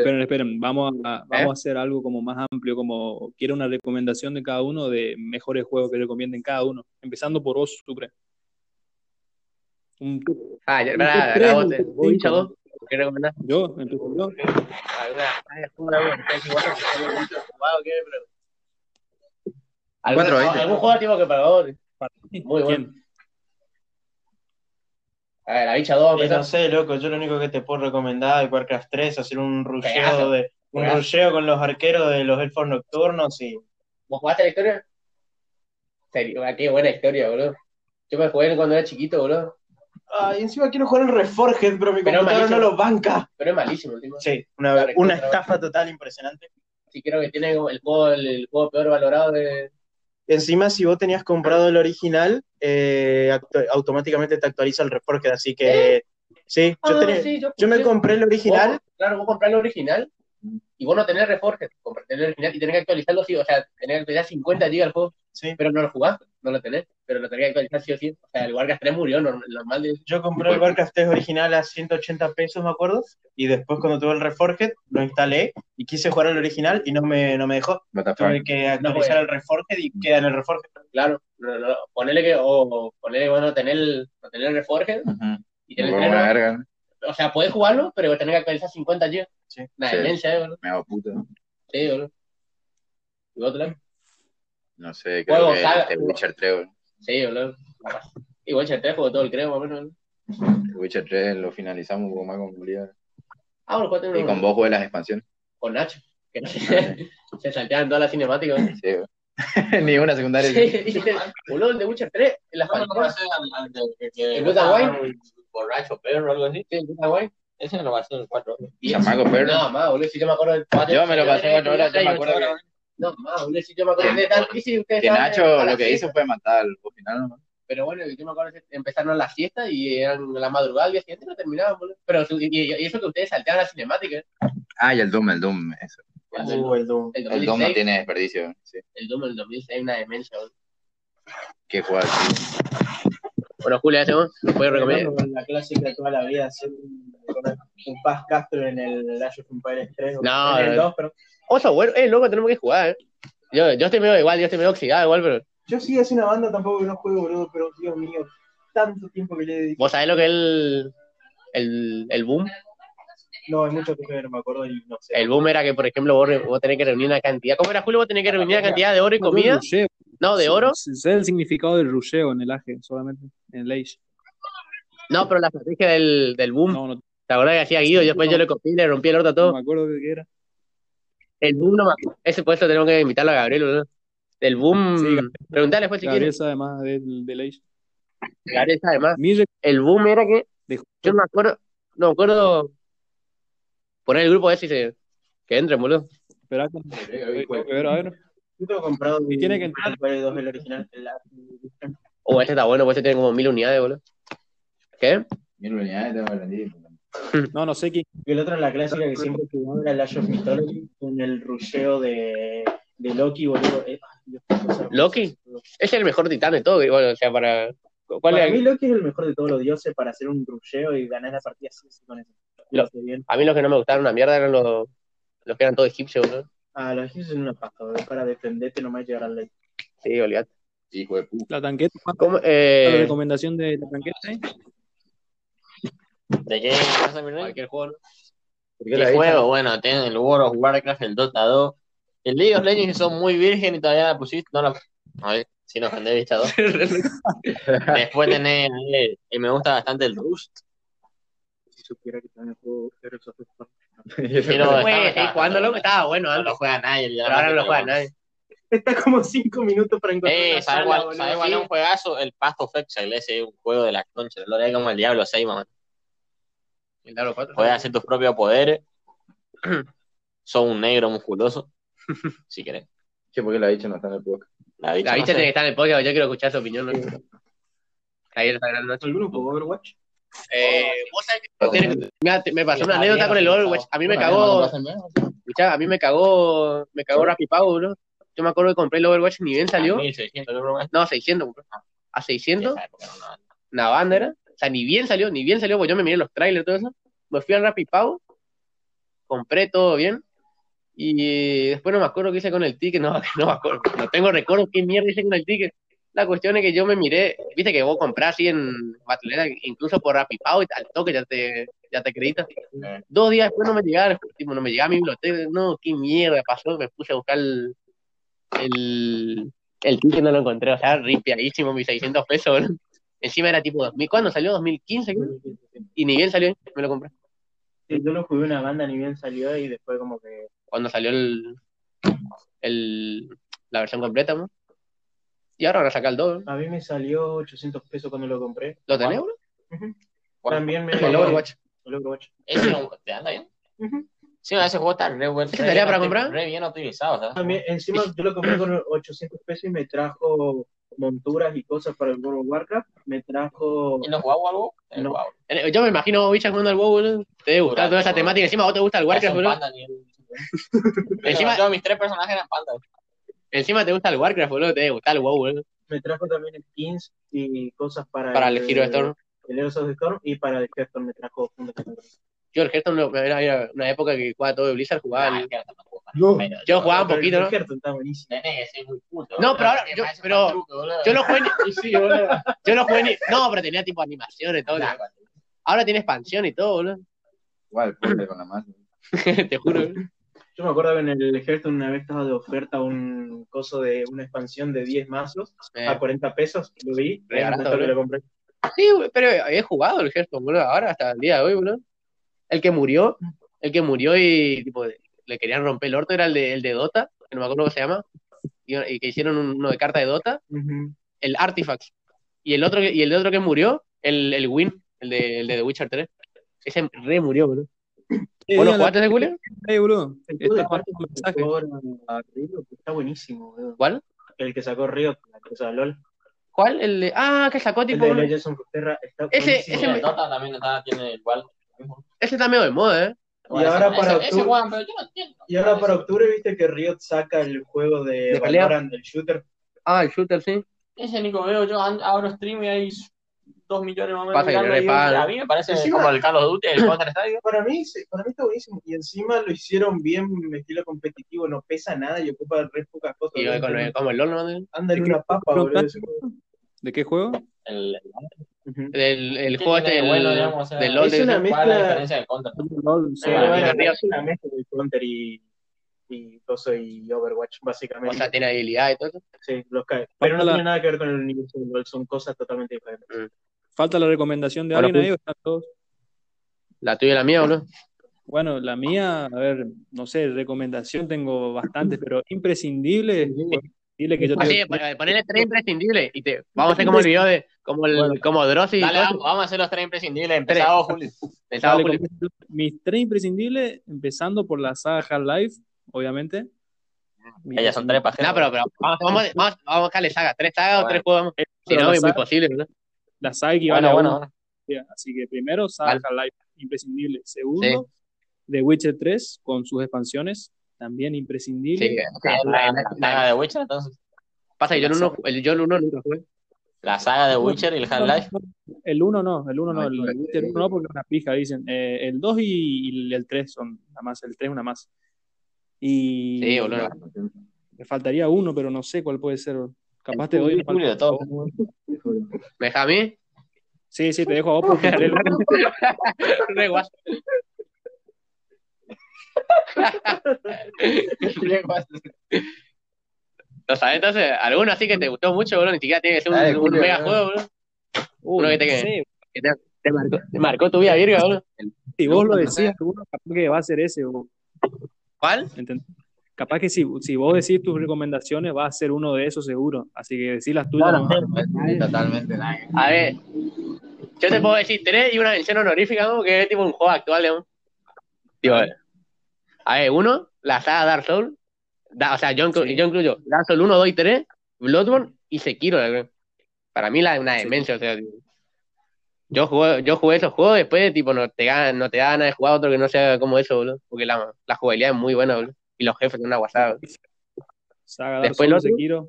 Esperen, esperen, vamos a, vamos a hacer algo como más amplio, como quiero una recomendación de cada uno de mejores juegos que recomienden cada uno, empezando por vos, Supre. Un- Ah, ya, Un pará, tres, vos un te- vos, chavo, ¿qué recomendás? yo, empiezo yo. ¿Alguna ah, Cuatro, ¿Algún, algún juego tipo que para vos? Muy bueno. A ver, la bicha 2, Eh, no sé, loco, yo lo único que te puedo recomendar es Warcraft 3, hacer un rusheo de un rusheo con los arqueros de los elfos nocturnos y ¿Vos jugaste la historia? Serio, ah, qué buena historia, boludo. Yo me jugué cuando era chiquito, boludo. Ay, encima quiero jugar en Reforged, pero mi Pero computadora no lo banca. Pero es malísimo, tío. Sí, una, estafa total impresionante. Sí, creo que tiene el juego, el, el juego peor valorado de. Encima, si vos tenías comprado el original, eh, automáticamente te actualiza el Reforged, así que sí, yo, Ah, tenía- sí, yo me compré el original. Vos, claro, vos comprás el original y vos no tenés Reforged, comprás el original y tenés que actualizarlo, sí, o sea, tenés que actualizar 50 GB el juego, Sí. pero no lo jugás, no lo tenés, pero lo tenés que actualizar sí o sí. O sea, el Warcraft 3 murió, normal, normal de... Yo compré el Warcraft 3 original a 180 pesos, me acuerdo, y después cuando tuve el Reforged lo instalé y quise jugar al original y no me, no me dejó. Tuve que actualizar el Reforged y queda en el Reforged. Claro, no, no, ponele que, o, o ponele que vos no tenés el, no tenés el Reforged Ujú. y tenés Como el 3, una ¿no? verga. o sea, podés jugarlo, pero tenés que actualizar 50 GB. Sí. Una Sí. demencia, eh, boludo. Me hago puta. Sí, boludo. ¿Y vos, Tolán? No sé, creo Juego, que saga. este Witcher 3, boludo. Sí, boludo. Y Witcher 3 jugó todo el creo, más o menos. ¿no? El Witcher 3 lo finalizamos un poco más con Bolívar. Ah, bueno, jugaste Y con vos jugué las expansiones. con Nacho. Que no se, se salteaban todas las cinemáticas. ¿no? Sí, boludo. Ni una secundaria. Sí, boludo, el de Witcher 3, en las No, no, no, pantallas. ¿El and un Borracho, perro o algo así. Sí, está guay. Ese lo pasó en cuatro. Chamaco, perro. No, más, boludo, si yo me acuerdo del Yo me lo pasé cuatro horas, yo me acuerdo que, No, más, boludo, si yo me acuerdo de tan difícil ustedes que saben, Nacho la lo que siesta. hizo fue matar al final, ¿no? Pero bueno, yo me acuerdo que empezaron las siestas y eran la madrugada al día siguiente y no terminaban, boludo. Pero y, y- y eso que ustedes salteaban las cinemáticas. Ah, y el Doom, el Doom. Eso. Uh, el Doom. El El Doom no 2016, tiene desperdicio. Sí. el Doom del 2006 es una demencia, boludo. ¿Qué juega así? Bueno, Julio, ¿ya tengo? ¿Puedes recomendar? La clásica de toda la vida, hacer un, un Paz Castro en el Age of Empires 3. o No, en el no. 2, pero Oso, bueno, eh, loco, tenemos que jugar, eh. Yo, yo estoy medio igual, yo estoy medio oxidado igual, pero yo sí es una banda tampoco que no juego, boludo, pero Dios mío, tanto tiempo que le dedico. vos sabés lo que es el, el, el boom. No, hay mucho que ver, me acuerdo y no sé. El boom era que, por ejemplo, vos, vos tenés que reunir una cantidad. ¿Cómo era, Julio? Vos tenés que reunir una cantidad de oro y comida. No, de oro. Sé sé el significado del rusheo en el Age, solamente, en el Age. No, pero la estrategia del, del boom. No, no, ¿Te acordás que hacía Guido? Y después yo le copié y le rompí el orto a no todo. me acuerdo de qué era. El boom no me acuerdo. Ese puesto tenemos que invitarlo a Gabriel, boludo. El boom. Sí. Preguntale después si Gabriel quieres. sabe más del, del Age. Gabriel sabe más. Mi rec- El boom era que. Yo no me acuerdo. No me acuerdo. Poner el grupo ese y se. Que entren, boludo. Espera, tengo que ver, a ver. Yo tengo comprado Y tiene que entrar. el Empires 2 el original. Oh, este está bueno, pues este tiene como mil unidades, boludo. ¿Qué? Mil unidades tengo que rendir. No, no sé quién. y el otro en la clásica que siempre jugaba era el Age of Mythology con el rusheo de, de Loki, boludo. Eh, Dios. ¿Loki? Es el mejor titán de todo, igual, o sea, para. ¿Cuál Para es? mí Loki es el mejor de todos los dioses para hacer un rusheo y ganar la partida así, así con eso. Lo-. A mí los que no me gustaron una mierda eran los, los que eran todos egipcios, boludo. Ah, los egipcios son una boludo, para defenderte nomás llegar al ley. Sí, olvidate. Hijo de puta. La tanqueta. ¿Cómo? ¿La Eh, recomendación de la tanqueta? Eh? ¿De qué rey? cualquier juego, ¿no? ¿Qué juego? Bueno, tienen el World of Warcraft, el Dota 2, el League of Legends que son muy virgen y todavía la pusiste, no la... A ver, si nos ofendés, vista 2. Después tenés, eh, y me gusta bastante el Rust. Si supiera que también juego Heroes of sí, jugándolo estaba bueno No lo juega nadie. pero ahora no lo juega nadie. Está como 5 minutos para encontrar Eh, una ¿sabes sala, cuál, boludo. ¿sabes cuál es un juegazo? El Path of Exile, ese es un juego de la concha. Lo de como el Diablo 6, mamá. El Diablo 4. Puedes hacer tus propios poderes. Son un negro musculoso. Si querés. Che, ¿por qué la dicha no está en el podcast? La bicha, La bicha tiene que estar en el podcast, yo quiero escuchar su opinión. ¿no? Ayer está noche. ¿Alguno jugó Overwatch? Eh, vos sabés que tiene- mira, te- me pasó una anécdota con el Overwatch. A mí me cagó, escuchá, a mí me cagó, me cagó Rappi Pago, bro. Yo me acuerdo que compré el Overwatch ni bien salió. 1600 euros más. No, 600, bro. A 600, Esa época, no, no. una banda era. O sea, ni bien salió, ni bien salió, pues yo me miré los trailers todo eso. Me fui al Rappi Pago, compré todo bien. Y después no me acuerdo qué hice con el ticket, no, no me acuerdo, no tengo recuerdo qué mierda hice con el ticket. La cuestión es que yo me miré, viste que vos comprás así en Battle.net, incluso por RapiPago y al toque ya te, ya te acreditas. Dos días después no me llegaba, no me llegaba mi biblioteca, no, qué mierda pasó, me puse a buscar el, el, el ticket, no lo encontré, o sea, ripiadísimo, mis 600 pesos, ¿no? Encima era tipo 2000, ¿cuándo salió? 2015, creo. Y ni bien salió, me lo compré. Sí, yo lo jugué una banda, ni bien salió y después como que... Cuando salió el, el la versión completa, ¿no? Y ahora van a sacar el doble. A mí me salió 800 pesos cuando lo compré. ¿Lo tenés, bro? También me... El Overwatch. El Overwatch. ¿Ese no- te anda bien? Ujú. Sí, ese juego está re bueno. ¿Ese re estaría para comprar? Re bien optimizado, ¿sabes? También, encima yo lo compré con 800 pesos y me trajo monturas y cosas para el World of Warcraft. Me trajo... ¿Y no jugaba algo? El No. WoW. Yo me imagino bicha, jugando al WoW, boludo. Te debe gustar toda esa temática. Encima vos te gusta el Warcraft, boludo. el- Encima, Yo, mis tres personajes eran pandas. encima te gusta el Warcraft, boludo. Te debe gustar el WoW, boludo. Me trajo también skins y cosas para, Para el Hero de Storm. El Heroes of Storm y para el Hearthstone me trajo. Yo el Hearthstone no- era, era una época que jugaba todo de Blizzard, jugaba Ah, el- no No. pero- Yo jugaba un poquito, ¿no? Está buenísimo. Muy puto. No, pero ahora- yo- pero- truco. Yo lo jugué ni- Sí, yo lo jugué ni- No, pero tenía tipo animación y todo. Nah, Ahora tiene expansión y todo, boludo. Igual, ponte con la masa. Te juro. boludo. Yo me acuerdo que en el Hearthstone una vez estaba de oferta un coso de una expansión de 10 mazos Eh, a 40 pesos. Lo vi. Y lo compré. Sí, pero he jugado el Hearthstone, boludo. Ahora hasta el día de hoy, boludo. El que murió, el que murió y tipo le querían romper el orto era el de, el de Dota, que no me acuerdo cómo se llama. Y, y que hicieron un- uno de carta de Dota, el Artifacts. Y el otro que, y el otro que murió, el, el Win, el de, el de The Witcher 3. Ese re murió, boludo. Eh, ¿Vos lo digan la- jugaste ese Julio? Eh, boludo. El de Está buenísimo. boludo. ¿Cuál? El que sacó Riot, la cosa de LOL. ¿Cuál? El de. Ah, que sacó El tipo. de Legends of Runeterra está Ese- ese el Dota también está, tiene igual. Ese está medio de moda, ¿eh? Y ahora ese, para ese, ese octubre- pero yo no entiendo. Y ahora para octubre viste que Riot saca el juego de, ¿De? Valorant, el shooter. Ah, el shooter, sí. Ese Nico veo, yo abro stream y hay dos millones más o menos. Que a mí me parece Encima- como el Call of Duty, el Counter Strike. Para mí, para mí está buenísimo. Y encima lo hicieron bien estilo competitivo, no pesa nada y ocupa re pocas cosas. Y con el, como el LOL, ¿no? Anda en una papa, boludo. ese. ¿De qué juego? El, El, el ¿Qué juego este de bueno, digamos, o sea, del LOL. es de- una ¿Cuál es la mezcla- diferencia del Counter? LOL, sí. Eh, Ah, bueno, Riot. es una mezcla de Counter y, y Coso y Overwatch, básicamente. O sea, tiene habilidad y todo eso. sí, los cae. Pero no la- tiene nada que ver con el universo de LOL, son cosas totalmente diferentes. Falta la recomendación de Ahora, alguien ahí. pues. ¿o están todos? La tuya y la mía, boludo. Bueno, la mía, a ver, no sé, recomendación tengo bastantes, pero imprescindible, imprescindible que yo Así, tengo- pon- ponele tres imprescindibles y te vamos a hacer como el video de como el Bueno. como Dross y Dale, todo vamos, a hacer los tres imprescindibles. Empezamos, Julio. Dale, mis tres imprescindibles, empezando por la saga Half-Life, obviamente. Ellas son tres pajeras. No, pero, pero vamos, vamos, vamos, vamos a buscarle saga, tres sagas o tres juegos. Si no, es muy posible, ¿no? La saga equivale Bueno, a bueno. Así que primero, saga Vale. Half-Life, imprescindible. Segundo, The Witcher 3 con sus expansiones, también imprescindible. Sí, La, saga de Witcher, entonces. Pasa que yo el uno, el yo el uno nunca jugué. La saga de Witcher y el Half-Life. El 1 no, el 1 no, el Witcher 1 no porque es una pija, dicen. Eh, el 2 y, y el 3 son nada más, el 3 una más. Y Sí, boludo. me faltaría uno, pero no sé cuál puede ser. Capaz te doy. Julio, de todo. ¿Me deja a mí? Sí, sí, te dejo a vos porque Re Lo sabes, entonces, alguno así que te gustó mucho, boludo, ni siquiera tiene que ser un, Dale, un Julio, mega juego, boludo. Uy, Uno que te no Que te, te marcó, te marcó tu vida virga, boludo. si vos lo decís, alguno capaz que va a ser ese. o- ¿Cuál? ¿entendés? Capaz que si, si vos decís tus recomendaciones, va a ser uno de esos seguro. Así que decís las tuyas. nomás. Totalmente nada. A ver, yo te puedo decir tres y una mención honorífica, ¿no? que es tipo un juego actual, digamos. Digo, a ver, uno, la saga Dark Souls. Da- o sea, yo, inclu- Sí. yo incluyo Dark Souls 1, 2 y 3, Bloodborne y Sekiro. Para mí la una demencia, o sea, yo jugué, yo jugué esos juegos después, tipo, no te, gana, no te da ganas de jugar otro que no sea como eso, boludo. Porque la, la jugabilidad es muy buena, boludo. Y los jefes son una guasada. boludo. Saga Dark Después el otro. Sekiro.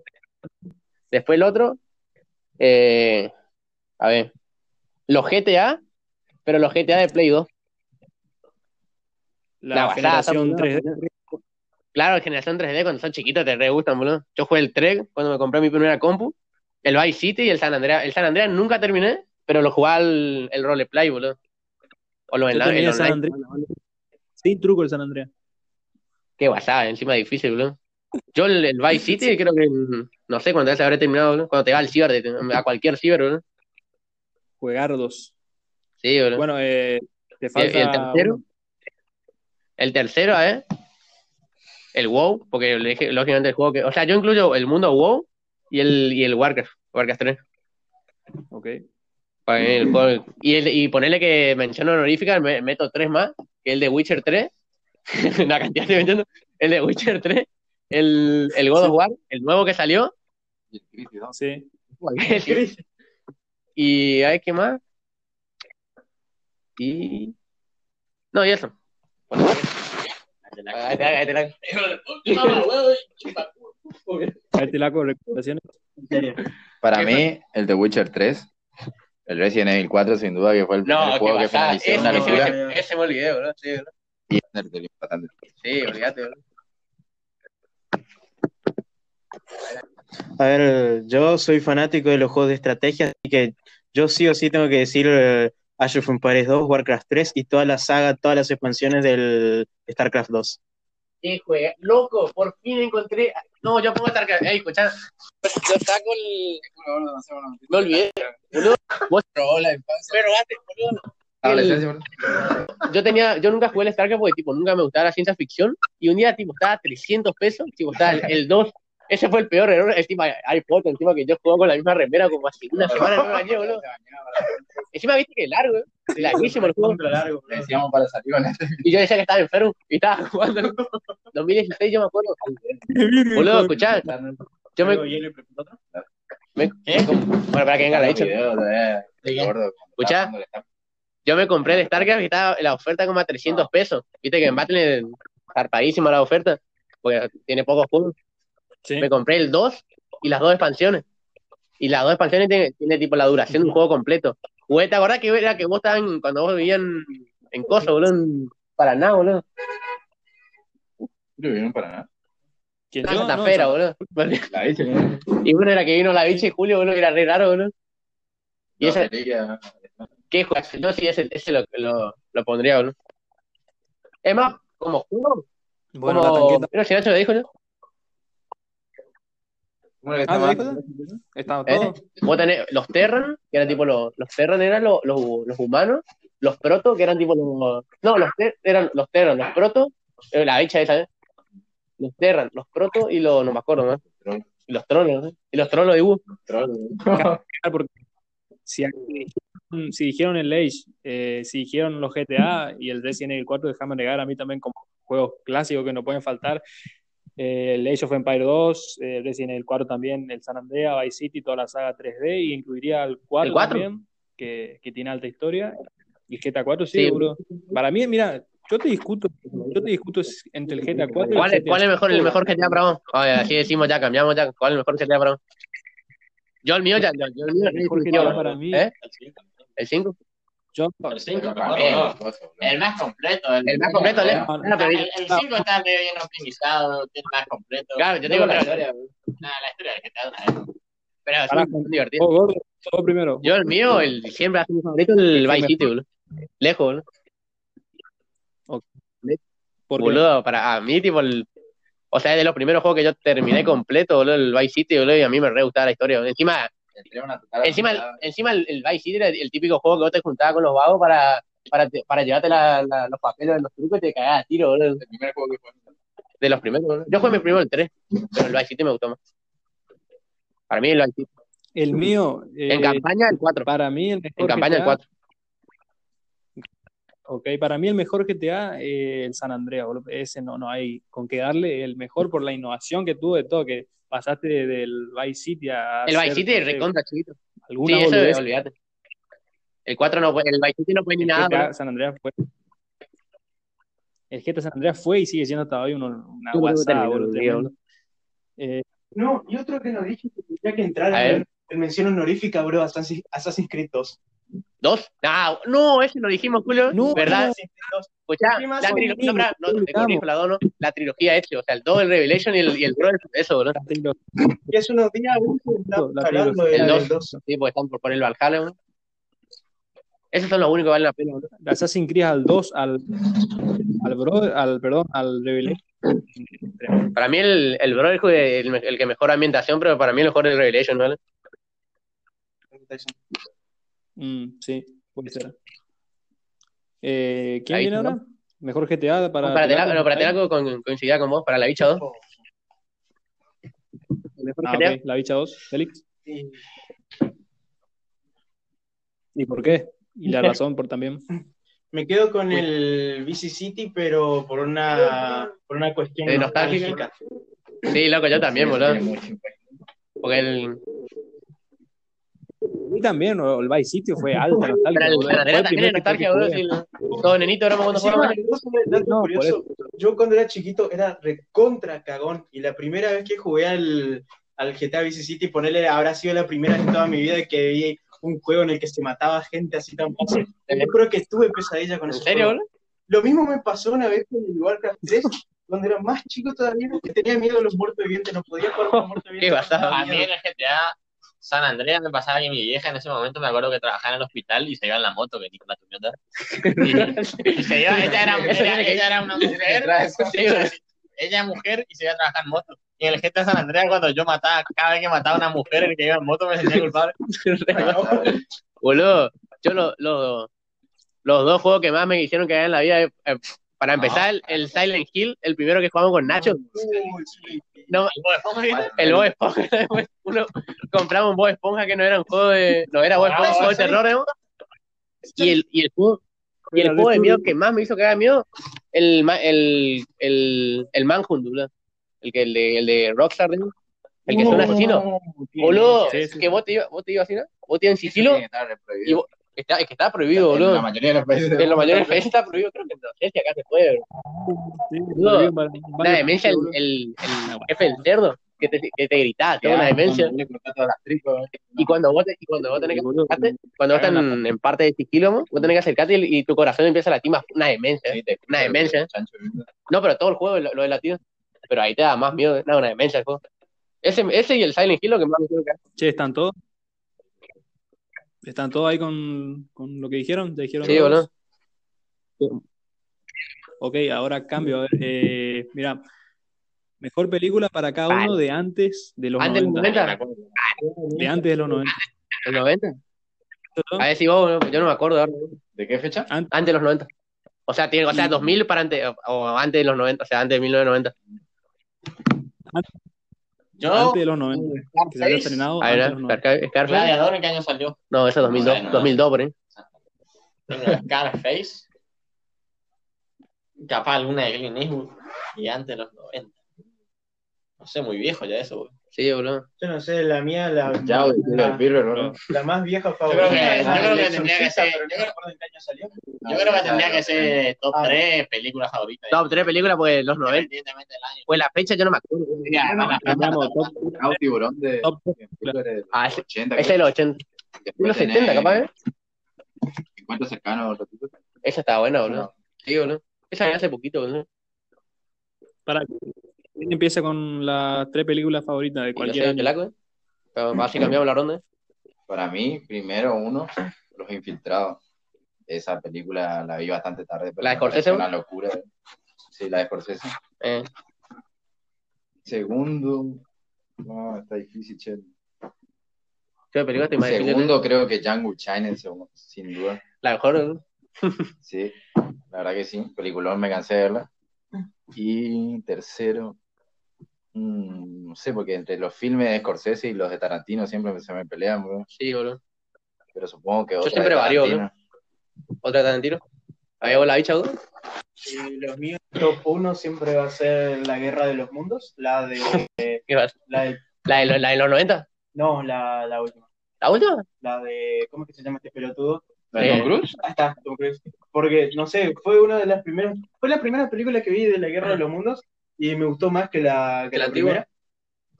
Después el otro, eh, a ver, los GTA, pero los GTA de Play 2. La, La generación está muy 3D. Claro, generación 3D cuando son chiquitos te re gustan, boludo. Yo jugué el Trek cuando me compré mi primera compu, el Vice City y el San Andreas. El San Andreas nunca terminé, pero lo jugaba el, el roleplay, boludo. O lo en la, el San online. Sin truco el San Andreas. Qué basada, encima difícil, boludo. Yo el, el Vice City creo que no sé cuándo se habré terminado, boludo. Cuando te va al ciber, a cualquier ciber, boludo. Juegardos. Sí, boludo. Bueno, eh, te ¿Y- falta y el tercero? uno. El tercero, ¿eh? El WoW, porque le dije, lógicamente el juego que. O sea, yo incluyo el mundo WoW y el, y el Warcraft, Warcraft 3. Ok. El juego- y, el, y ponerle que mención honorífica, me, meto tres más, que el de Witcher 3. Una cantidad estoy metiendo. El de Witcher 3, el, el God Sí. of War, el nuevo que salió. Y el Crisis, ¿no? Sí. y a ver qué más. Y. No, y eso. Para ¿Qué mí, el de Witcher 3, el Resident Evil 4, sin duda, que fue el primer No, juego que finalicé Ese, una locura. ese, ese me olvidé, bro. Sí, bro. Y Undertale, bastante. Sí, olvídate, bro. A ver, yo soy fanático de los juegos de estrategia, así que yo sí o sí tengo que decir eh, Age of Empires 2, Warcraft 3 y toda la saga, todas las expansiones del StarCraft 2. Qué juega. Loco, por fin encontré. No, yo pongo StarCraft. Ey, escuchá. Yo saco el. Me olvidé. Boludo. Vos Pero antes, boludo. ¿verdad? Yo tenía, yo nunca jugué el StarCraft porque tipo nunca me gustaba la ciencia ficción. Y un día tipo estaba a 300 pesos, tipo estaba el, el 2. Ese fue el peor error. Encima hay fotos, encima que yo jugaba con la misma remera como hace una semana no me bañé, boludo. Encima viste que es largo, eh. Larguísimo el juego. Le decíamos para salir con este. Y yo decía que estaba enfermo y estaba jugando. 2016 yo me acuerdo. Boludo, escuchá. Yo me, me- bueno, para que venga la hecho. Video, todavía, ¿De gordo, cuando Escuchá. Yo me compré el StarCraft y estaba la oferta como a 300 pesos. Viste que en Battle zarpadísima la oferta, porque tiene pocos juegos. Sí. Me compré el 2 y las dos expansiones. Y las dos expansiones tiene, tiene tipo la duración de un juego completo. Güey, ¿te acordás que era que vos estabas en- cuando vos vivías en, en Coso, boludo? En Paraná, boludo. Creo que vieron para nada. ¿Quién En yo? Santa No, Fera, yo- boludo. La hice, ¿no? Y bueno, era que vino la bicha y Julio, boludo, que era re raro, boludo. Y No, ¿qué juego? Yo sí, ese, ese lo, lo, lo pondría, boludo. Es más, como juego, Bueno, la como... tanqueta. Pero si Nacho lo dijo, ¿no? ¿Cómo era que Ah, ¿Eh? todo. Vos tenés los Terran, que eran tipo los, los Terran eran los, los, los humanos, los Proto, que eran tipo los. No, los ter, eran los Terran, los Proto, eh, la bicha esa, ¿eh? Los Terran, los Proto y los. No me acuerdo, ¿no? Y los Tronos, ¿eh? Y los Tronos de Wu. Porque si, aquí- si dijeron el Age, eh, si dijeron los GTA y el Resident Evil 4, déjame negar a mí también como juegos clásicos que no pueden faltar. Eh, el Age of Empire 2, eh, Resident Evil 4 también, el San Andreas, Vice City, toda la saga 3D, y incluiría el 4, ¿El 4? también, que, que tiene alta historia. Y GTA 4, sí, Sí. bro. Para mí, mira, yo te discuto, yo te discuto entre el GTA 4 y ¿Cuál, el es- GTA ¿Cuál es mejor, el mejor GTA para vos? Oye, así decimos ya, cambiamos ya. ¿Cuál es el mejor GTA para vos? Yo el mío ya, yo, yo el mío El mejor GTA para mí, ¿Eh? ¿El 5? Yo, El 5, Ah, El más completo. El más completo. No, no, El 5 está medio bien optimizado, tiene más completo. Claro, yo te digo, la pero, historia. Nada, la historia del GTA una vez. pero es muy divertido. oh, gordo, todo primero. Yo el mío, el siempre ha sido mi favorito, el Vice City, boludo. Lejos, boludo. Porque Boludo, para a mí, tipo, el, o sea, es de los primeros juegos que yo terminé completo, boludo, el Vice City, boludo, y a mí me re gustaba la historia. Boludo. Encima, encima, el, encima el, el Vice City era el, típico juego que vos te juntabas con los vagos para, para, te- para llevarte la- la- los papeles de los trucos y te cagabas a tiro, boludo. El primer juego que fue. De los primeros, boludo. Yo jugué mi primero el 3, pero el Vice City me gustó más. Para mí el Vice City. el mío, En eh, campaña el 4. para mí el mejor En campaña el GTA 4. Ok, para mí el mejor GTA eh, el San Andreas, boludo. ese no, no hay con qué darle, el mejor por la innovación que tuvo de todo, que pasaste de- del Vice City a El Vice City recontra chiquito. Sí, alguna eso boludez. olvídate. El 4 no puede, el Vice City no puede ni El nada, GTA. San Andreas fue. El GTA San Andreas fue y sigue siendo todavía uno- una Yo creo que guasada, terminó boludo. Eh, No, y otro que nos dije que tendría que entrar A a ver. ver, en mención honorífica, bro, Assassin's Assassin's Creed 2. ¿Dos? Ah, no, ese lo dijimos, Julio. No, ¿Verdad? Dos. Escuchá, Sí, más la trilogía, no, no, te corrijo, la dos, no, la trilogía ese, o sea, el 2, el Revelation y el, y el Brother, eso, boludo. Y hace unos días hablando El del dos. dos. Sí, porque están por poner el Valhalla. Esos son los únicos que valen la pena, boludo. Assassin's Creed al 2, al, al, brother, al, perdón, al Revelation. Para mí el, el Brotherhood es el, el que mejor ambientación, pero para mí el mejor es el Revelation, ¿vale? Mm, sí, puede ser. Eh, ¿Quién viene ahora? Mejor GTA para. Para, tener, tirar no, para con- tener algo con, coincidir con vos, para la bicha 2. El mejor Ah, GTA. ok, La bicha 2, Félix. Sí. ¿Y por qué? Y la razón por también. Me quedo con el Vice City, pero por una, por una cuestión ¿De nostálgica? nostálgica. Sí, loco, yo también, boludo. Porque el. Y también, o el Vice City fue nostalgia. Pero también nostalgia, Todos nenitos éramos cuando jugábamos. No, yo cuando era chiquito era recontra cagón y la primera vez que jugué al, al GTA Vice City, ponerle habrá sido la primera vez en toda mi vida que vi un juego en el que se mataba gente así tan fácil. Yo creo que tuve pesadilla con ¿En ese serio, juego. Lo mismo me pasó una vez con el Warcraft 3, cuando era más chico todavía, que tenía miedo a los muertos vivientes, no podía jugar con los muertos vivientes. Qué. A mí en el GTA San Andreas me pasaba que mi vieja en ese momento me acuerdo que trabajaba en el hospital y se iba en la moto, que ni con la tuñota. Y, y se iba, ella era, ella, ella era una mujer, ella es mujer y se iba a trabajar en moto. Y en el GTA San Andreas, cuando yo mataba, cada vez que mataba a una mujer, el que iba en moto me sentía culpable. Boludo, yo lo, lo- los dos juegos que más me hicieron caer en la vida, eh, eh, para empezar, el, el Silent Hill, el primero que jugamos con Nacho. No, el Bob Esponja, uno compramos un Bob Esponja que no era un juego de, no era Bob Esponja, un juego de terror, ¿no? Y el, y el juego, y el juego de miedo que más me hizo caer miedo, el, el, el, el Manhunt. El que, el de, el de Rockstar, ¿no? El que es un asesino. Boludo, que vos te ibas, vos te ibas así, ¿no? Vos te ibas en sigilo, y vos- está, es que está prohibido, En boludo. la mayoría de los países. En la mayoría de está países está prohibido, creo que no sé si acá se puede, bro. Sí, vale, demencia, el, el, el jefe del cerdo, que te, que te gritaba, toda una demencia. Tripas. Y cuando vos, te- y cuando vos tenés que acercarte, cuando vos estás en, en parte de sigilo, vos tenés que acercarte y, y tu corazón empieza a latir más, una demencia. ¿eh? Sí, te- Una demencia, ¿eh? No, pero todo el juego lo, lo de latido. Pero ahí te da más miedo, ¿eh? no, una demencia el juego. Ese, ese y el Silent Hill lo que más me caer. Che, ¿están todos? ¿Están todos ahí con, con lo que dijeron? ¿Te dijeron Sí, boludo. Ok, ahora cambio. A ver, eh, mira, mejor película para cada Vale. uno de antes de los Antes de los 90. 90, De antes de los 90. los 90. A ver si vos, yo no me acuerdo ahora. ¿De qué fecha? An- Antes de los 90. O sea, tiene, o sea, 2000 para antes, o, o antes de los 90, o sea, antes de 1990. Yo, Antes de los 90. Que se había Scarface, estrenado A ver, antes de los 90. Scar- Scarface. Gladiador, ¿en qué año salió? No, ese es 2002, Bueno, 2002 por ahí. Scarface. Capaz alguna de Clint Eastwood. Y antes de los 90. No sé, muy viejo ya eso, güey. Sí, boludo. Yo no sé, la mía, la, Ya, güey, la, el Pirro, ¿no? la más vieja creo favorita. que- es yo creo El que tendría que ser- yo no me creo- acuerdo en qué año salió. Yo creo que tendría que ser top Ah. 3 películas favoritas. Top 3 películas, pues los 90. Independientemente del año. Pues la fecha yo no me acuerdo. Y además la fecha Cambiamos, está top- Ah, tiburón de. top- de Ah, ese- 80. Ese es de los 80. Después Los tenés 70, capaz, ¿eh? 50 cercanos. Esa estaba buena, boludo. Sí, boludo. Esa vi hace poquito, boludo. Para ¿Quién empieza con las tres películas favoritas de cualquier año? Pero así cambiamos la ronda. Para mí, primero uno, Los Infiltrados. Esa película la vi bastante tarde. pero ¿La de Scorsese? Una locura. Sí, la de Scorsese. Eh, Segundo, no, está difícil, che. ¿Qué película te imaginas? Segundo, creo que Django China, sin duda. La mejor, ¿no? Sí, la verdad que sí. Peliculón, me cansé de verla. Y tercero, mm, no sé, porque entre los filmes de Scorsese y los de Tarantino siempre se me pelean, bro. Sí, boludo. Pero supongo que otra siempre varío, Tarantino. ¿Otra de Tarantino? ¿Había vos la bicha, boludo? Y los míos, top 1 siempre va a ser La Guerra de los Mundos, la de, ¿Qué vas? la de ¿La de, lo- la de los 90? no, la, la última, ¿La última? la de, ¿cómo es que se llama este pelotudo? ¿La de Tom Eh, Cruise? Ah, está, Tom Cruise. Porque, no sé, fue una de las primeras, fue la primera película que vi de la Guerra de los Mundos y me gustó más que la, que ¿Que la primera.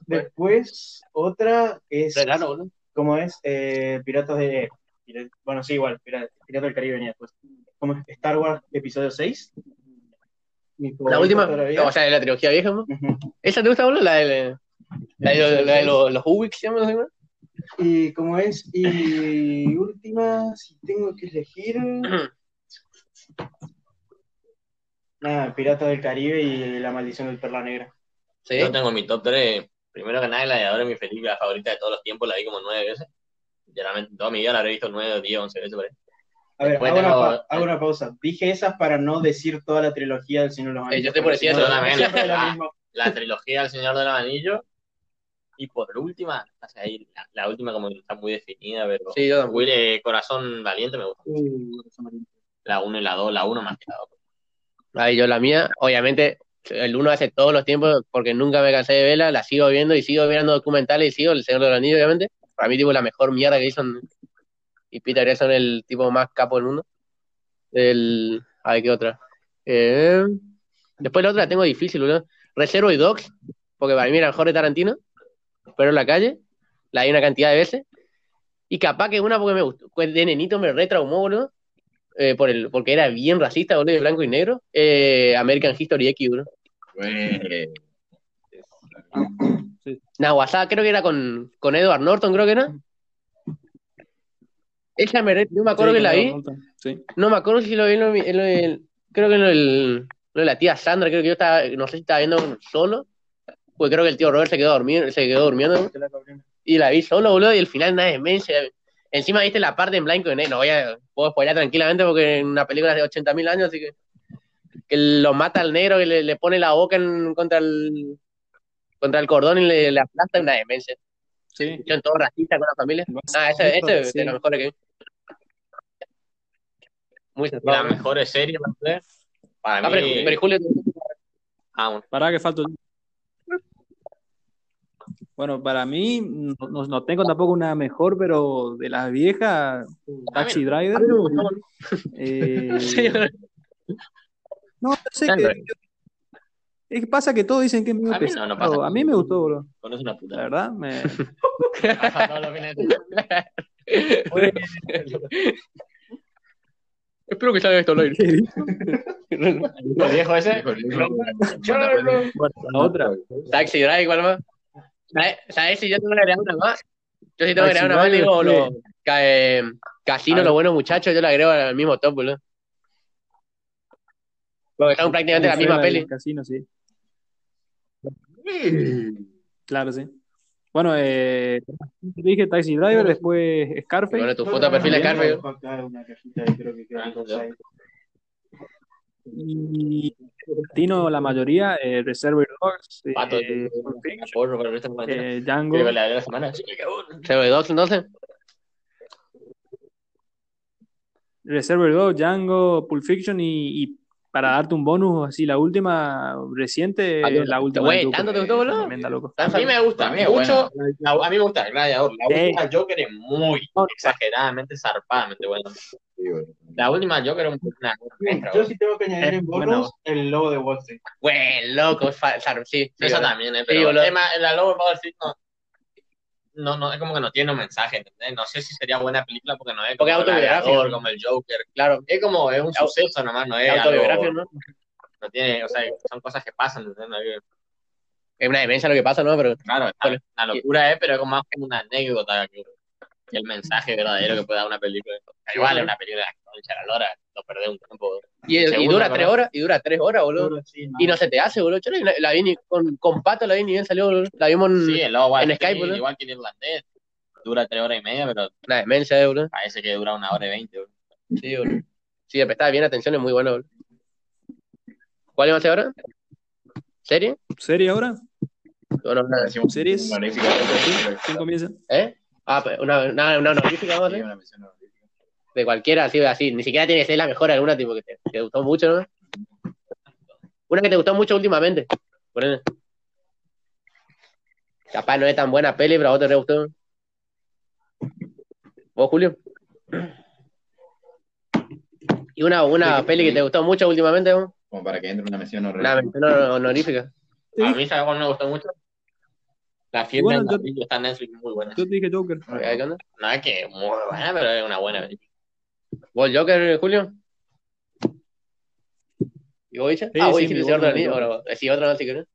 Después, otra es, Regalo, boludo. ¿cómo es? Eh, Piratas de, bueno, sí, igual, Pirata, Pirata del Caribe venía después. Como Star Wars Episodio 6. Mi La última, todavía. o sea, de la trilogía vieja, ¿no? ¿Esa te gusta, boludo? La de, la de, la de los, los Ubix. ¿No? Y como es, y última, si tengo que elegir. Nada, Pirata del Caribe y La Maldición del Perla Negra. Sí. Yo tengo mi top 3. Primero que nada, Gladiador es mi película favorita de todos los tiempos. La vi como nueve veces. Generalmente, toda mi vida la habré visto nueve, diez, once veces por ahí. A ver, hago, una, tengo- pa- hago una pausa. Dije esas para no decir toda la trilogía del Señor de los Eh, Anillos. yo estoy por decir eso también. lo Ah. La trilogía del Señor de los Anillos. Y por última, o sea, ahí la, la última como que está muy definida, pero Sí, yo. Will, eh, Corazón Valiente me gusta. Uh. La 1 y la 2, la 1 más que la 2. Ahí yo la mía, obviamente, el uno hace todos los tiempos porque nunca me cansé de verla, la sigo viendo y sigo viendo documentales y sigo El Señor de los Anillos, obviamente. Para mí, tipo, la mejor mierda que hizo. Y Peter Jackson el tipo más capo del mundo. El... A ver, ¿qué otra? Eh, Después la otra la tengo difícil, boludo. Reservoir Dogs, porque para mí era mejor de Tarantino, pero en la calle, la hay una cantidad de veces. Y capaz que una porque me gustó, de nenito me retraumó, boludo. Eh, por el, porque era bien racista, boludo, de blanco y negro. Eh, American History X, boludo. Nahuasá, creo que era con, con Edward Norton, creo que era. Esa me no me acuerdo Sí, que la vi. Sí. No me acuerdo si lo vi en lo, en lo del- creo que en lo de la tía Sandra, creo que yo estaba, no sé si estaba viendo solo, pues creo que el tío Robert se quedó dormido, se quedó durmiendo, y la vi solo, boludo, y el final nada de demencia. Encima viste la parte en blanco y negro, no voy a, puedo spoiler tranquilamente porque en una película de 80.000 años, así que, que lo mata al negro, que le, le pone la boca en- contra el contra el cordón y le, le aplasta una demencia. Sí. Son todos racistas con la familia. Ah, ese, ese es Sí. de lo mejor que vi. Muy series, no sé, para Ah, mí. pero, pero Julio, Ah, bueno. Pará que falta. Bueno, para mí no, no- no tengo tampoco una mejor, pero de las viejas, Taxi Driver. eh, Sí, no, no sé qué. Es que pasa que todos dicen que es muy A mí no, pesado. no pasa a mí me gustó, bro. Conoce una puta. La verdad, me... Espero que salga esto al aire. ¿El viejo ese? La otra. Taxi Drive, igual más. ¿Sabes? ¿Sabes si yo tengo que agregar una más? Yo sí tengo que Taxi agregar una más, digo, lo, ca- eh, Casino, Ah. los buenos muchachos, yo la agrego al mismo top, boludo. Porque son prácticamente la misma del peli. Casino, sí. Claro, sí. Bueno, eh, dije Taxi Driver, después Scarface. Bueno, tu foto de perfil de Scarface. Una cajita ahí, creo que queda Ah, cosa ahí. Y latino la mayoría, eh, Reservoir Dogs, eh, Pato, Fiction, porro la cuarentena. eh, Django, la de la semana. Sí, cabrón. ¿Se ve dos entonces? Reservoir Dogs, Django, Pulp Fiction y, y para darte un bonus, así la última reciente, Ah, la última. güey, ¿tanto te gustó, boludo? tremenda, loco. A mí me gusta También, mucho. la- a mí me gusta Gladiador. La Sí. última Joker es muy exageradamente zarpadamente buena. Bueno. La última Joker es una maestra, Yo sí tengo que añadir Es en bonus el logo de Wall Street. Güey, loco, es sí. sí, Esa también, ¿eh? Pero más, la Lower Power Street no, no, no, es como que no tiene un mensaje, ¿entendés? No sé si sería buena película porque no es Porque como autobiográfico. Como el Joker. Claro, Es como, es un suceso nomás, no es autobiográfico, algo, ¿no? no tiene, o sea, son cosas que pasan, ¿entendés? Es- una demencia lo que pasa, ¿no? Pero Claro, la locura es, pero es como más como una anécdota que el mensaje verdadero que puede dar una película. Igual es una película de concha la lora, lo perdés un tiempo. Y, y dura ¿no? tres horas, y dura tres horas, boludo. Sí, Y no se te hace, boludo. Yo la, la vi ni, con, con Pato, la vi ni bien salió, boludo. La vimos en Sí, el Skype, boludo. igual que el irlandés, dura tres horas y media, pero una demencia, eh, boludo. parece que dura una hora y veinte. boludo. Sí, boludo. Sí, le prestaba bien atención, es muy bueno, boludo. ¿Cuál iba a hacer ahora? ¿Serie? ¿Serie ahora? No, no, no. ¿Series? ¿Quién comienza? ¿Eh? Ah, pues, una, una, una honorífica, Sí, una mención honorífica. De cualquiera, así, así. Ni siquiera tiene que ser la mejor alguna, tipo, que te, te gustó mucho, ¿no? Una que te gustó mucho últimamente. Capaz no es tan buena peli, pero a vos te re gustó. ¿Vos, Julio? ¿Y una, una peli que te gustó mucho últimamente? Como para que entre una mención Una honorífica. mención honor- honorífica. A mí, ¿sabes cuál me gustó mucho? La fiebre Bueno, yo- ladrillo está en Netflix muy buena. Yo te dije Joker. No es que muy buena, pero es una buena película. ¿Vos Joker, Julio? ¿Y vos, Bicha? Sí, ah, vos sí, dijiste de Anillos. mi Bueno, decí otra más si querés.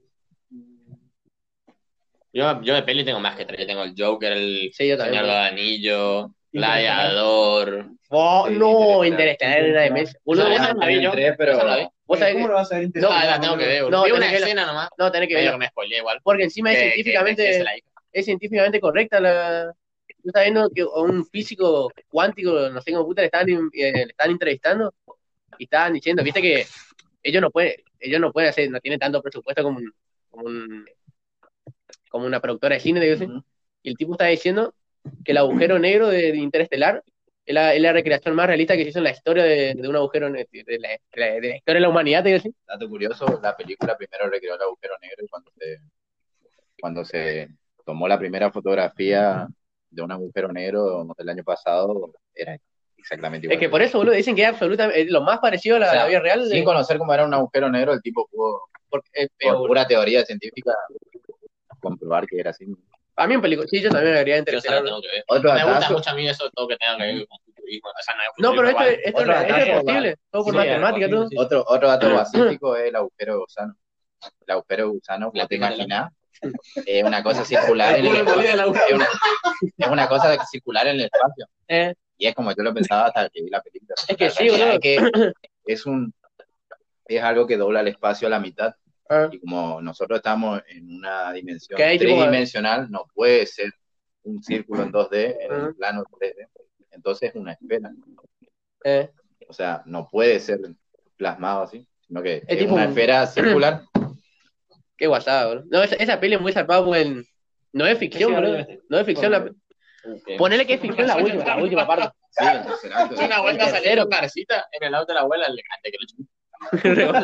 Yo, yo de peli tengo más que tres. Yo tengo el Joker, el Sí, yo Señor del Anillo, Gladiador. Oh, Sí, no, Interestelar. Interestelar era de mes. Boludo, Ah, vos esa sabés- no la vi yo. Tres, pero- Vos sabés ¿Cómo que- lo vas a ver No, Ah, la tengo que ver. no, vi una escena nomás. No, tenés que que me spoileé igual. Porque encima es científicamente, es científicamente correcta la. Yo estaba viendo que a un físico cuántico, no sé cómo puta, le estaban, eh, le estaban entrevistando y estaban diciendo, viste que ellos no pueden, ellos no pueden hacer, no tienen tanto presupuesto como un, como un- como una productora de cine, digo así. Ujú. Y el tipo está diciendo que el agujero negro de, de Interestelar es la, es la recreación más realista que se hizo en la historia de, de un agujero de la, de la- de la historia de la humanidad, digo así. Dato curioso, la película primero recreó el agujero negro y cuando se, cuando se tomó la primera fotografía de un agujero negro el año pasado, era exactamente igual. Es que por eso, boludo, dicen que es absolutamente lo más parecido a la, O sea, la vida real. de- Sin conocer cómo era un agujero negro, el tipo pudo, porque, eh, por pero- pura teoría científica, comprobar que era así. A mí en película, sí, yo también me vería Yo que ver. Otro Me gusta mucho a mí eso todo que tenga que ver con futurismo. O sea, no, es No, pero esto, futurismo, esto, Otro esto es detalle, posible, todo por Sí, matemática, es todo. posible, otro, otro dato basístico es el agujero de gusano. El agujero de gusano, La te imaginas, es una cosa circular en el espacio. Es una, es cosa circular en el espacio. Eh, Y es como yo lo pensaba hasta que vi la película. Es que La sí, boludo. es que es un es algo que dobla el espacio a la mitad ah, y como nosotros estamos en una dimensión tridimensional, no puede ser un círculo en 2D en Ajá. un plano 3D. Entonces es una esfera. eh. O sea, no puede ser plasmado así, sino que es, tipo una un- esfera circular. Qué guasada, boludo. No, esa, esa peli es muy zarpada porque el- no es ficción, boludo. No es ficción. La... Ponele que es ficción la última, la última parte. Sí, el tercer acto. Yo una vuelta El con Garcita en el auto de la abuela, le canté que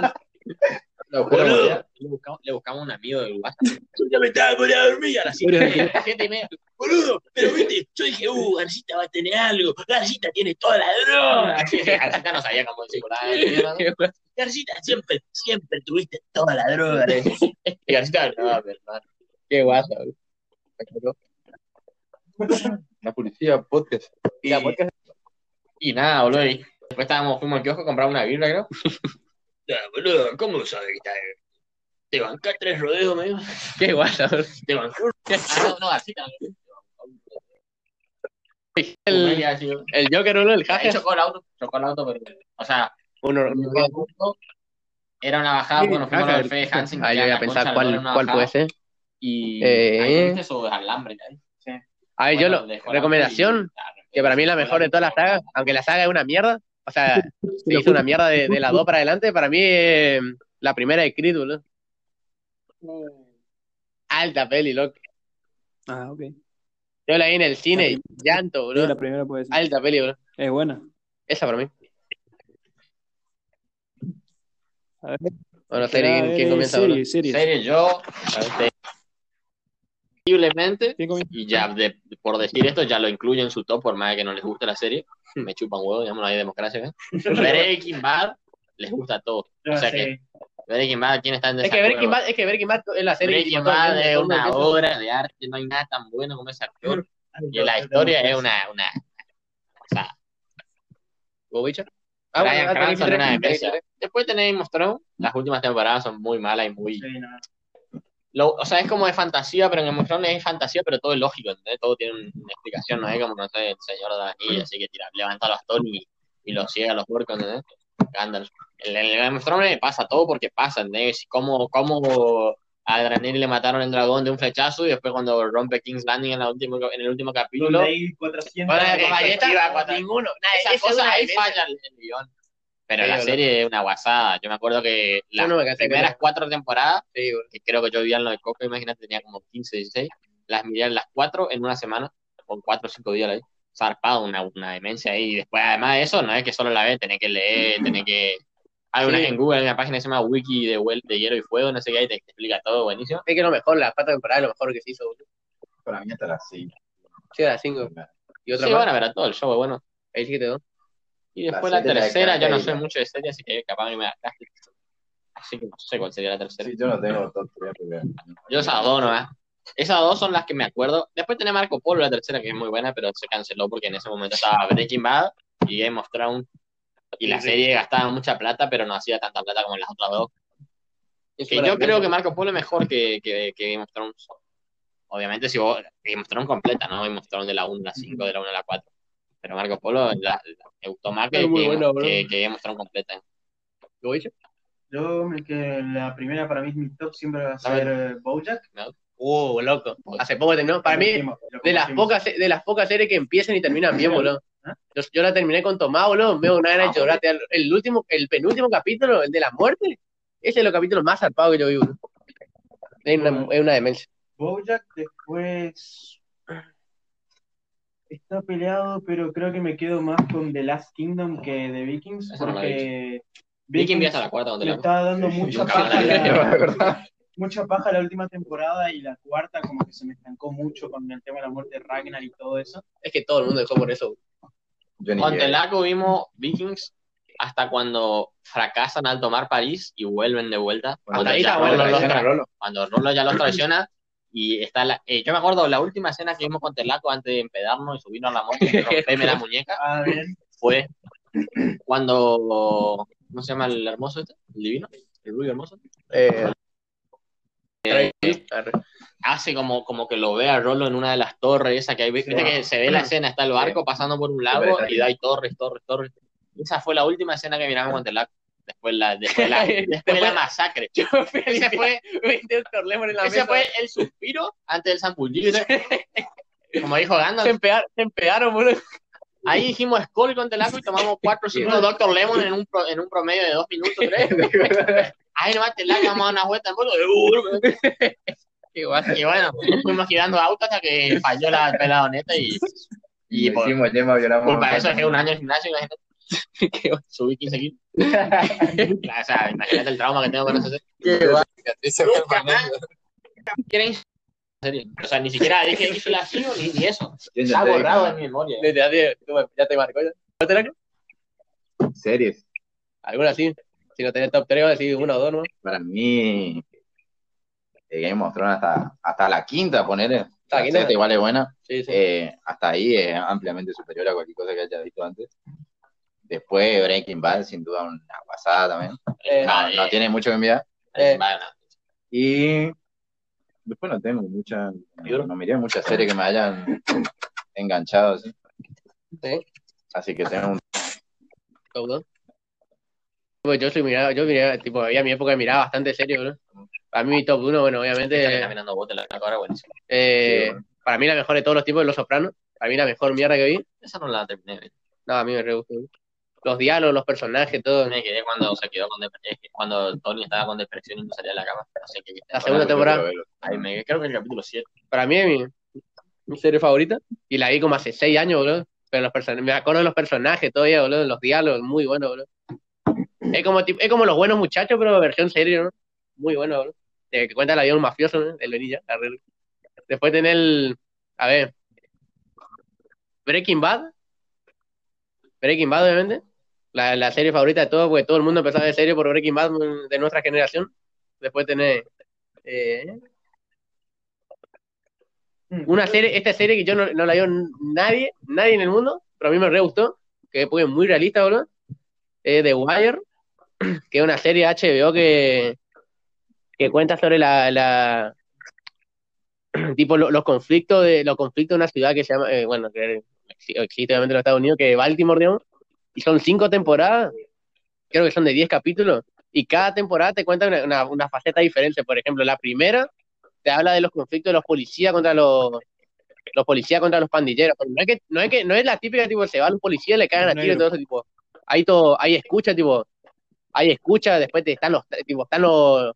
lo. Boludo, le buscamos, le buscamos un amigo del WhatsApp. Yo ya me estaba por ir a dormir a las siete, a las siete y media. Boludo, pero viste, yo dije, uh, Garcita va a tener algo. Garcita tiene toda la droga. Garcita no sabía cómo decir nada. Garcita, siempre, siempre tuviste toda la droga. Garcita, no, verdad. Qué guasa, boludo. La policía, podcast. Y, y nada, boludo. Y después estábamos, fuimos al kiosco a comprar una birra, creo. Ya, boludo, ¿cómo sabes que está? Te bancás tres rodeos, me dijo. Qué boludo. Te bancó. Ah, no, no, Garcita. El, el Joker, boludo, el Ahí jaja. chocó el auto, chocó el auto, pero, o sea, Uno, era una bajada, Sí, bueno, fuimos a ver Fede Hansen, Ah, era voy a pensar cuál, cuál puede ser. Y Eh. ahí viste esos alambres ahí. A ver, yo lo, recomendación, moto y- claro, que para mí es la mejor de toda la saga, aunque la saga es una mierda, o sea, se hizo una mierda de, de las dos para adelante, para mí es la primera de Creed, boludo. Alta peli, loco. Ah, ok. Yo la vi en el cine, llanto, Sí, la primera puede ser. Alta peli, boludo. Es buena. Esa para mí. A ver. Bueno, serie, ¿quién, eh, comienza, boludo? series, series. serie, yo, este, posiblemente, y ya de- por decir esto, ya lo incluyo en su top, por más que no les guste la serie, me chupan huevo, digamos, no hay democracia acá. Breaking Bad les gusta a todos. O sea que Breaking Bad, ¿quién está en Es que? Breaking Bad, es que Breaking Bad es la serie Breaking Bad es una obra de arte, no hay nada tan bueno como ese actor. Y la historia es una, una, o sea, ¿Vos, bicho? Ah, ah, Cranston una demencia. Después of Thrones, las últimas temporadas son muy malas y muy... Lo- o sea, es como de fantasía, pero en Game of Thrones es fantasía, pero todo es lógico, ¿entendés? Todo tiene un- una explicación, no es como, no sé, el Señor de Anillos, así que tira, levanta los bastón y, y lo ciega a los puercos, ¿entendés? Gandalf. En el Game of Thrones pasa todo porque pasa, ¿entendés? Como, como a Draenei le mataron el dragón de un flechazo y después cuando rompe King's Landing en, la último, en el último capítulo, Bueno, Eh, con ballesta, efectiva, cuatro- ninguno. Nah, esa esa es cosa una ahí falla el, el guion. Pero Sí, la boludo. serie es una guasada. Yo me acuerdo que las no primeras cuatro temporadas, Sí, que creo que yo vivía en lo de Coco, imagínate, tenía como 15, 16, las miré las cuatro en una semana, con cuatro o cinco días ahí. Zarpado, una, una demencia ahí. Y después, además de eso, no es que solo la ves, tenés que leer, tenés que. Hay una Sí. en Google, hay una página que se llama Wiki de, de Hielo y Fuego, no sé qué, ahí te, te explica todo, buenísimo. Es que lo mejor, la cuarta temporada es lo mejor que se hizo, boludo. Para mí hasta las 5. Sí, a las cinco. Y otra Sí, más. bueno, pero todo el show es bueno. Ahí sí que te doy. Y La después la, la tercera, yo no sé la- mucho de serie, así que capaz mí me da Así que no sé cuál sería la tercera. Sí, yo no tengo top 3 porque. Yo esas dos nomás. Esas dos son las que me acuerdo. Después tenía Marco Polo, la tercera, que es muy buena, pero se canceló porque en ese momento estaba Breaking Bad y Game of Thrones. Y la serie gastaba mucha plata, pero no hacía tanta plata como las otras dos. Que yo creo que Marco Polo es mejor que, que, que Game of Thrones. Obviamente, si vos. Game of Thrones completa, ¿no? Game of Thrones de la 1 a la 5, de la 1 a la 4. Pero Marco Polo la, la, me gustó más que, bueno, que, que Thrones completa. ¿Lo he dicho? Yo, me- que la primera para mí, mi top siempre va a ser eh, Bojack. Uh, loco. Hace poco terminó. Para mí, de las pocas de las pocas series que empiezan y terminan bien, boludo. ¿Ah? Yo, yo la terminé con Tomás, boludo. Me dio una gana de llorar. El, el último, el penúltimo capítulo, el de la muerte, ese es los capítulos más zarpados que yo vi, boludo. Es una, es una demencia. Bojack después está peleado, pero creo que me quedo más con The Last Kingdom que The Vikings, no porque Viking vi hasta la cuarta donde le la. estaba dando mucha paja, la mucha paja la última temporada y la cuarta como que se me estancó mucho con el tema de la muerte de Ragnar y todo eso. Es que todo el mundo dejó por eso. Yo ni Con llegué. Telaco vimos Vikings hasta cuando fracasan al tomar París y vuelven de vuelta. Ya Rolo Rolo. cuando Rolo ya los traiciona y está la... eh, yo me acuerdo la última escena que vimos con Telaco antes de empedarnos y subirnos a la moto y romperme la muñeca Ah, bien. fue cuando... ¿Cómo se llama el hermoso este? ¿El divino? ¿El rubio hermoso? Eh, hace como, como que lo ve a Rolo en una de las torres, esa que hay, viste que se ve la escena, está el barco pasando por un lago y hay torres, torres, torres. Esa fue la última escena que miramos con Telaco. Después la, después la, después la masacre. yo Ese fue, en la ese mesa. fue el suspiro antes del zambullillo. Como dijo Se, Gandalf, se empearon, boludo. ahí dijimos Skull con Telaco y tomamos 4 o 5 Dr. Lemon en un, pro- en un promedio de 2 minutos, 3. Ahí nomás Telaco vamos a una vuelta en. Qué guay. Y bueno, fuimos girando autos hasta que falló la peladoneta y, y Y por, violamos. eso dejé un año en gimnasio, imagínate. Qué 15 kilos. o sea, imagínate el trauma que tengo con eso. O sea, ni siquiera dije ni, ni eso. Está borrado en mi memoria. Ya te, ya te marcó ya. ¿No te la- Series. Alguna así. Si no tenés top 3, vas a decir uno o dos, ¿no? Para mí, eh, Game of Thrones hasta, hasta la quinta, ponerle. La quinta. igual es buena. Sí, sí. Eh, hasta ahí es ampliamente superior a cualquier cosa que haya visto antes. Después Breaking Bad, sin duda, una pasada también. Eh, No, no tiene mucho que enviar. Eh. Y después no tengo mucha, no, no miré muchas series que me hayan enganchado así. sí. Así que tengo un Top dos. Pues yo soy miraba, yo miraba, tipo, había mi época miraba bastante serio, bro. Para mí mi top 1, bueno, está obviamente, caminando bote la ahora buenísimo. eh, Sí, bueno. para mí la mejor de todos los tiempos de Los Sopranos. Para mí la mejor mierda que vi. Esa no la terminé. ver. No, a mí me re gustó. Los diálogos, los personajes, todo. Me quedé cuando se quedó con depresión, cuando Tony estaba con depresión y no salía de la cama. No sé qué. La segunda temporada. Me creo que el capítulo 7. Para mí es mi, mi serie favorita. Y la vi como hace 6 años, boludo. Pero los person- me acuerdo de los personajes todavía, boludo. Los diálogos, muy buenos, boludo. Es como, tipo- es como los buenos muchachos, pero versión serie, ¿no? Muy bueno, boludo. De que cuenta la vida de un mafioso, ¿no? El Benilla. Después tener el. A ver. Breaking Bad. Breaking Bad, obviamente. La, la serie favorita de todos, porque todo el mundo empezó a ver serie por Breaking Bad mm, de nuestra generación. Después tener. eh, una serie, esta serie que yo no, la vio nadie, nadie en el mundo, pero a mí me re gustó, que es muy realista, boludo. Es The Wire, que es una serie HBO que, que cuenta sobre la, la tipo lo- los conflictos de los conflictos de una ciudad que se llama, eh, bueno, que exi- existe obviamente en los Estados Unidos, que es Baltimore, digamos, y son cinco temporadas, creo que son de diez capítulos, y cada temporada te cuenta una, una, una faceta diferente. Por ejemplo, la primera te habla de los conflictos de los policías contra los los policías contra los pandilleros. Pero no es que no es que no es la típica tipo se van los policías le cagan a tiro y todo eso tipo. Hay todo, hay escucha tipo, hay escucha, después te están los tipo están los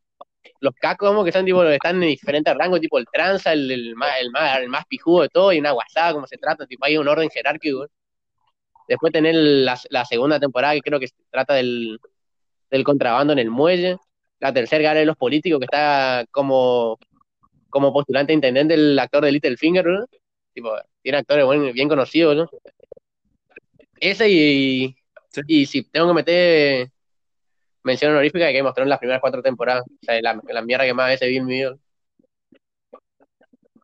los cacos como que son tipo están en diferentes rangos, tipo el tranza, el, el más el más el más pijudo de todo y una guasada como se trata, tipo hay un orden jerárquico. Después tener la, la segunda temporada que creo que se trata del del contrabando en el muelle. La tercera gana de los políticos que está como como postulante intendente el actor de Littlefinger, ¿no? Tipo, tiene actores buen- bien conocidos, ¿no? Ese y, Sí. y si tengo que meter mención honorífica que mostró en las primeras cuatro temporadas. O sea, la, la mierda que más veces vi en mi vida.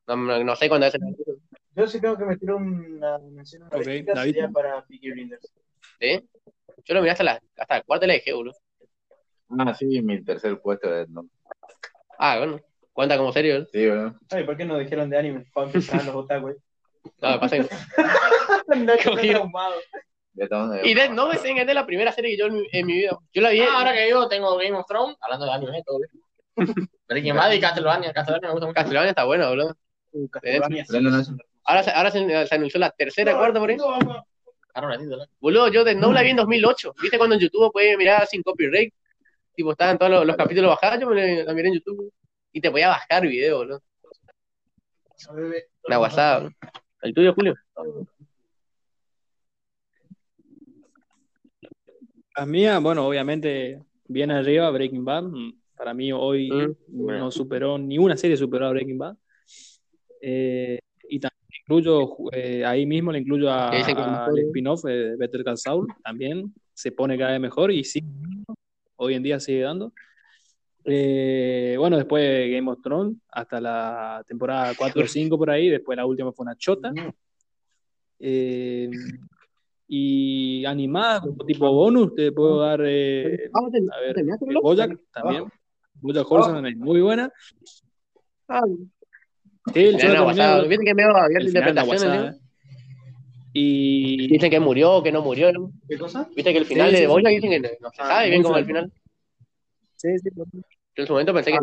No, no, no sé cuándo es el Yo sí tengo que meter una mención Ok, honorífica, David. sería para Peaky Blinders. ¿Sí? Yo lo miré hasta la, hasta la cuarta y la dejé, boludo. Ah, sí, mi tercer puesto de no. Ah, bueno. Cuenta como serio, ¿no? Sí, bueno. Ay, ¿por qué no dijeron de anime? Para empezar los otaku. No, me pasa que... No, todos- Y Death Note es es de la primera serie que yo en mi, en mi vida. Yo la vi. Ah, ahora que digo, tengo Game of Thrones, hablando de anime, todo bien. Breaking Bad y Castlevania. Castlevania me gusta mucho. Castlevania está buena, boludo. Castlevania. Prendo eso. Ahora, se- ahora se, se anunció la tercera, cuarta por ahí. ¿no? Boludo, yo Death Note la vi en 2008. ¿Viste cuando en YouTube puedes mirar sin copyright? Tipo, estaban todos los, los capítulos bajados, yo me la, la miré en YouTube. Y te podía bajar video, boludo. Guasada, boludo. ¿El tuyo, Julio? Las mías, bueno, obviamente, bien arriba Breaking Bad. Mm, Para mí hoy Mm, no superó, ni una serie superó a Breaking Bad. Eh, y también incluyo, eh, ahí mismo le incluyo a- es al spin-off de Better Call Saul, también se pone cada vez mejor y sí, hoy en día sigue dando. Eh, bueno, después Game of Thrones, hasta la temporada 4 o 5 por ahí, después la última fue una chota. Eh, y animada, como tipo bonus, te puedo dar, eh, Ah, a ver, eh, Bojack también. Bojack Horseman es muy buena. Ah, Sí, el show terminó, guasada. Viste que me va a abierto el final una interpretaciones. Y Dicen que murió, que no murió. ¿no? ¿Qué cosa? Viste que el final Sí, sí, de sí. Bojack dicen que no, no se Ah, sabe bien muy cómo es el final. sí, sí, Yo en su momento pensé que